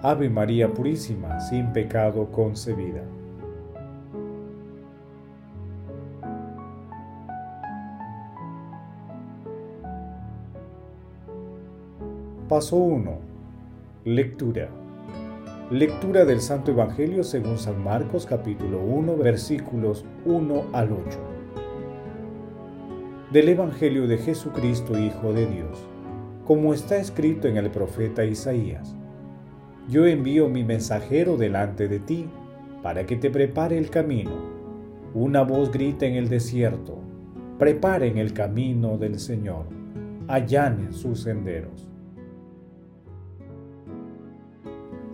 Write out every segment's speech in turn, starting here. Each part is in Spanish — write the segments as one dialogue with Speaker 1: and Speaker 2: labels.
Speaker 1: Ave María Purísima, sin pecado concebida. Paso 1. Lectura. Lectura del Santo Evangelio según San Marcos capítulo 1 versículos 1 al 8. Del Evangelio de Jesucristo Hijo de Dios, como está escrito en el profeta Isaías yo envío mi mensajero delante de ti para que te prepare el camino. Una voz grita en el desierto, preparen el camino del Señor, allanen sus senderos.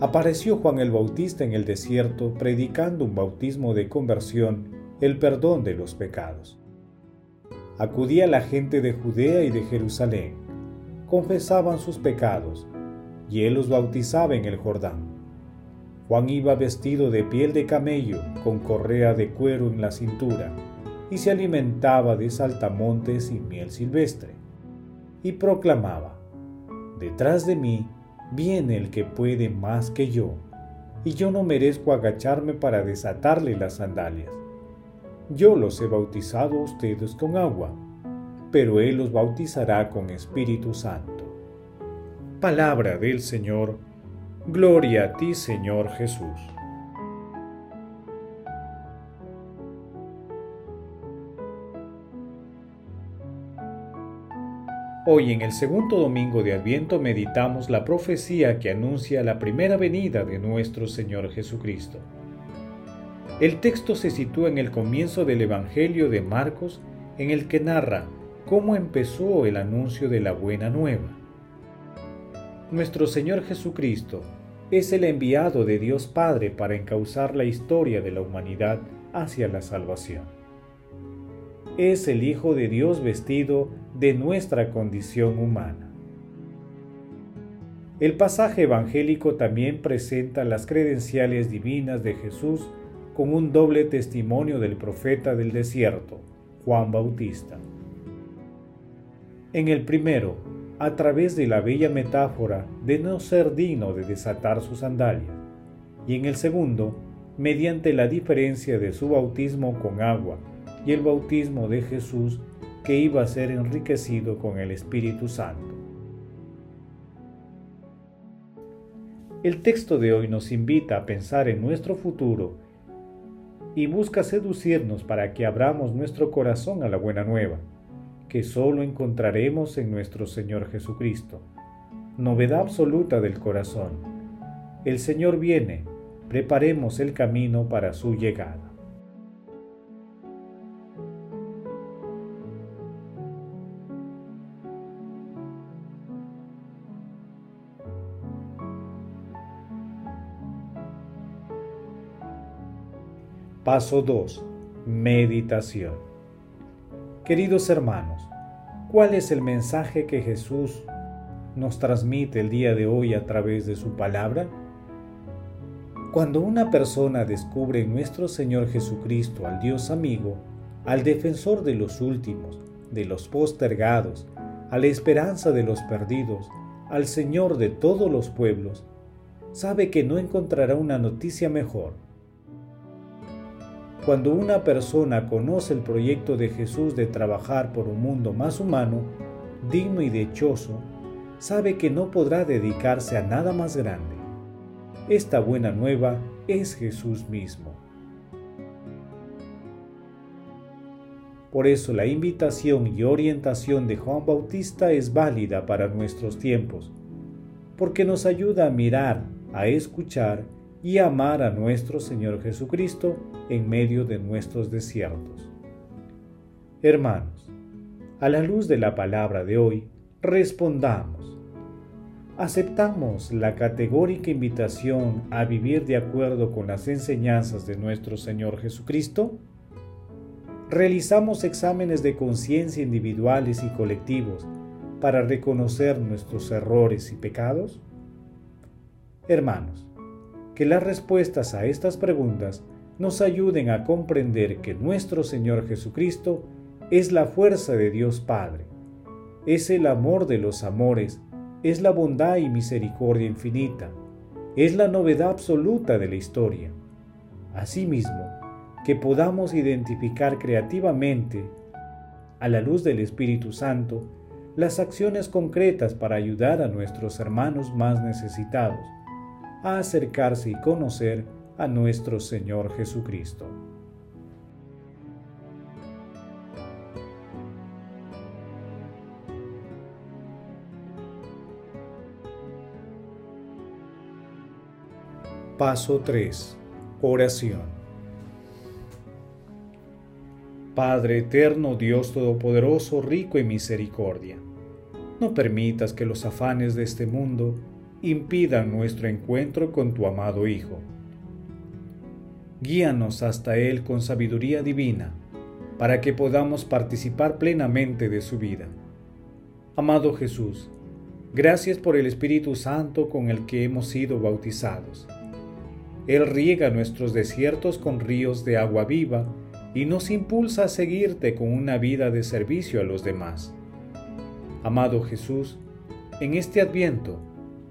Speaker 1: Apareció Juan el Bautista en el desierto predicando un bautismo de conversión, el perdón de los pecados. Acudía la gente de Judea y de Jerusalén, confesaban sus pecados y él los bautizaba en el Jordán. Juan iba vestido de piel de camello, con correa de cuero en la cintura, y se alimentaba de saltamontes y miel silvestre. Y proclamaba, Detrás de mí viene el que puede más que yo, y yo no merezco agacharme para desatarle las sandalias. Yo los he bautizado a ustedes con agua, pero Él los bautizará con Espíritu Santo. Palabra del Señor. Gloria a ti, Señor Jesús. Hoy en el segundo domingo de Adviento meditamos la profecía que anuncia la primera venida de nuestro Señor Jesucristo. El texto se sitúa en el comienzo del Evangelio de Marcos en el que narra cómo empezó el anuncio de la buena nueva nuestro Señor Jesucristo es el enviado de Dios Padre para encauzar la historia de la humanidad hacia la salvación. Es el Hijo de Dios vestido de nuestra condición humana. El pasaje evangélico también presenta las credenciales divinas de Jesús con un doble testimonio del profeta del desierto, Juan Bautista. En el primero, a través de la bella metáfora de no ser digno de desatar sus sandalias, y en el segundo, mediante la diferencia de su bautismo con agua y el bautismo de Jesús que iba a ser enriquecido con el Espíritu Santo. El texto de hoy nos invita a pensar en nuestro futuro y busca seducirnos para que abramos nuestro corazón a la buena nueva que solo encontraremos en nuestro Señor Jesucristo. Novedad absoluta del corazón. El Señor viene, preparemos el camino para su llegada. Paso 2. Meditación. Queridos hermanos, ¿cuál es el mensaje que Jesús nos transmite el día de hoy a través de su palabra? Cuando una persona descubre en nuestro Señor Jesucristo al Dios amigo, al defensor de los últimos, de los postergados, a la esperanza de los perdidos, al Señor de todos los pueblos, sabe que no encontrará una noticia mejor cuando una persona conoce el proyecto de Jesús de trabajar por un mundo más humano, digno y dichoso, sabe que no podrá dedicarse a nada más grande. Esta buena nueva es Jesús mismo. Por eso la invitación y orientación de Juan Bautista es válida para nuestros tiempos, porque nos ayuda a mirar, a escuchar y amar a nuestro Señor Jesucristo en medio de nuestros desiertos. Hermanos, a la luz de la palabra de hoy, respondamos. ¿Aceptamos la categórica invitación a vivir de acuerdo con las enseñanzas de nuestro Señor Jesucristo? ¿Realizamos exámenes de conciencia individuales y colectivos para reconocer nuestros errores y pecados? Hermanos, que las respuestas a estas preguntas nos ayuden a comprender que nuestro Señor Jesucristo es la fuerza de Dios Padre, es el amor de los amores, es la bondad y misericordia infinita, es la novedad absoluta de la historia. Asimismo, que podamos identificar creativamente, a la luz del Espíritu Santo, las acciones concretas para ayudar a nuestros hermanos más necesitados a acercarse y conocer a nuestro Señor Jesucristo. Paso 3. Oración. Padre eterno, Dios Todopoderoso, rico en misericordia, no permitas que los afanes de este mundo impidan nuestro encuentro con tu amado Hijo. Guíanos hasta Él con sabiduría divina, para que podamos participar plenamente de su vida. Amado Jesús, gracias por el Espíritu Santo con el que hemos sido bautizados él riega nuestros desiertos con ríos de agua viva y nos impulsa a seguirte con una vida de servicio a los demás. Amado Jesús, en este adviento,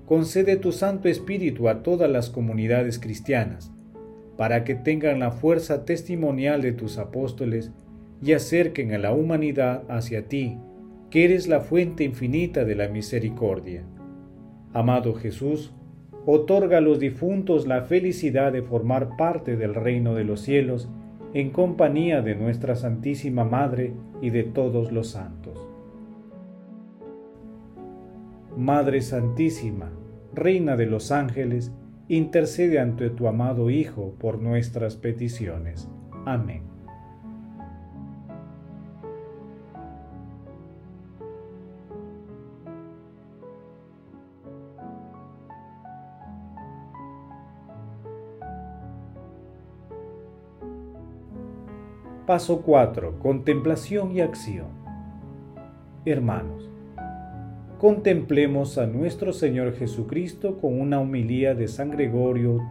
Speaker 1: concede tu Santo Espíritu a todas las comunidades cristianas, para que tengan la fuerza testimonial de tus apóstoles y acerquen a la humanidad hacia ti, que eres la fuente infinita de la misericordia. Amado Jesús, otorga a los difuntos la felicidad de formar parte del reino de los cielos en compañía de nuestra Santísima Madre y de todos los santos. Madre Santísima, Reina de los ángeles, intercede ante tu amado Hijo por nuestras peticiones. Amén. Paso 4. Contemplación y acción. Hermanos, contemplemos a nuestro Señor Jesucristo con una humilía de San Gregorio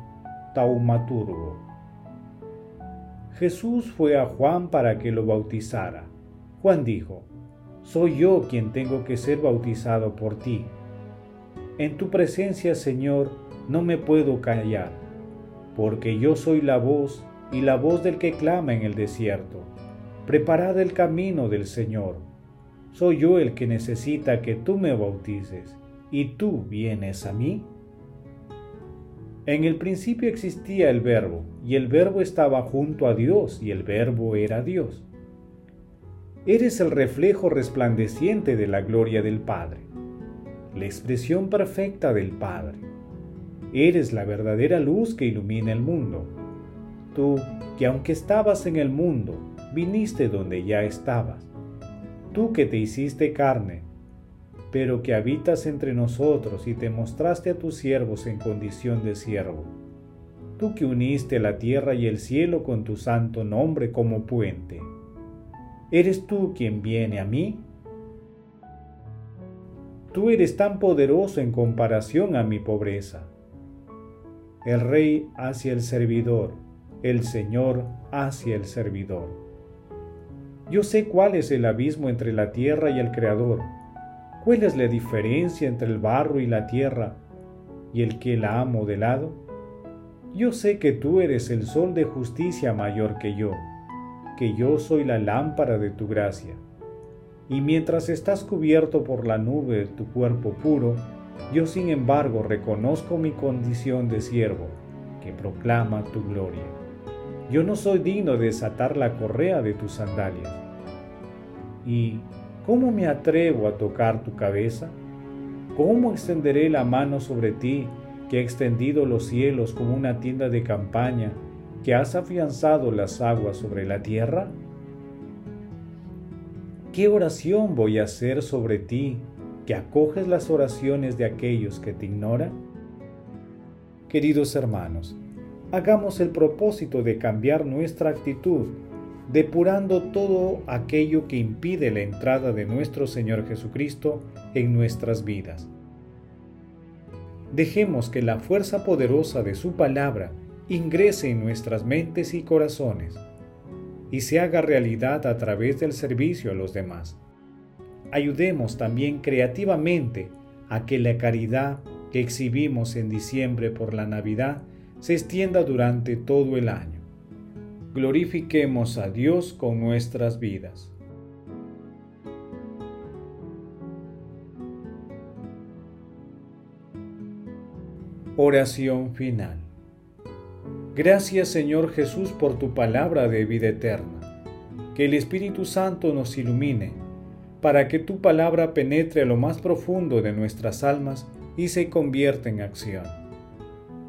Speaker 1: Taumaturgo. Jesús fue a Juan para que lo bautizara. Juan dijo, Soy yo quien tengo que ser bautizado por ti. En tu presencia, Señor, no me puedo callar, porque yo soy la voz y la voz del que clama en el desierto. Preparad el camino del Señor. Soy yo el que necesita que tú me bautices, y tú vienes a mí. En el principio existía el verbo, y el verbo estaba junto a Dios, y el verbo era Dios. Eres el reflejo resplandeciente de la gloria del Padre, la expresión perfecta del Padre. Eres la verdadera luz que ilumina el mundo Tú, que aunque estabas en el mundo, viniste donde ya estabas. Tú que te hiciste carne, pero que habitas entre nosotros y te mostraste a tus siervos en condición de siervo. Tú que uniste la tierra y el cielo con tu santo nombre como puente. ¿Eres tú quien viene a mí? Tú eres tan poderoso en comparación a mi pobreza. El rey hacia el servidor el Señor hacia el servidor. Yo sé cuál es el abismo entre la tierra y el Creador, cuál es la diferencia entre el barro y la tierra y el que la ha modelado. Yo sé que tú eres el sol de justicia mayor que yo, que yo soy la lámpara de tu gracia. Y mientras estás cubierto por la nube de tu cuerpo puro, yo sin embargo reconozco mi condición de siervo, que proclama tu gloria. Yo no soy digno de desatar la correa de tus sandalias. ¿Y cómo me atrevo a tocar tu cabeza? ¿Cómo extenderé la mano sobre ti, que ha extendido los cielos como una tienda de campaña, que has afianzado las aguas sobre la tierra? ¿Qué oración voy a hacer sobre ti, que acoges las oraciones de aquellos que te ignoran? Queridos hermanos, hagamos el propósito de cambiar nuestra actitud, depurando todo aquello que impide la entrada de nuestro Señor Jesucristo en nuestras vidas. Dejemos que la fuerza poderosa de su palabra ingrese en nuestras mentes y corazones y se haga realidad a través del servicio a los demás. Ayudemos también creativamente a que la caridad que exhibimos en diciembre por la Navidad se extienda durante todo el año. Glorifiquemos a Dios con nuestras vidas. Oración final. Gracias Señor Jesús por tu palabra de vida eterna. Que el Espíritu Santo nos ilumine, para que tu palabra penetre a lo más profundo de nuestras almas y se convierta en acción.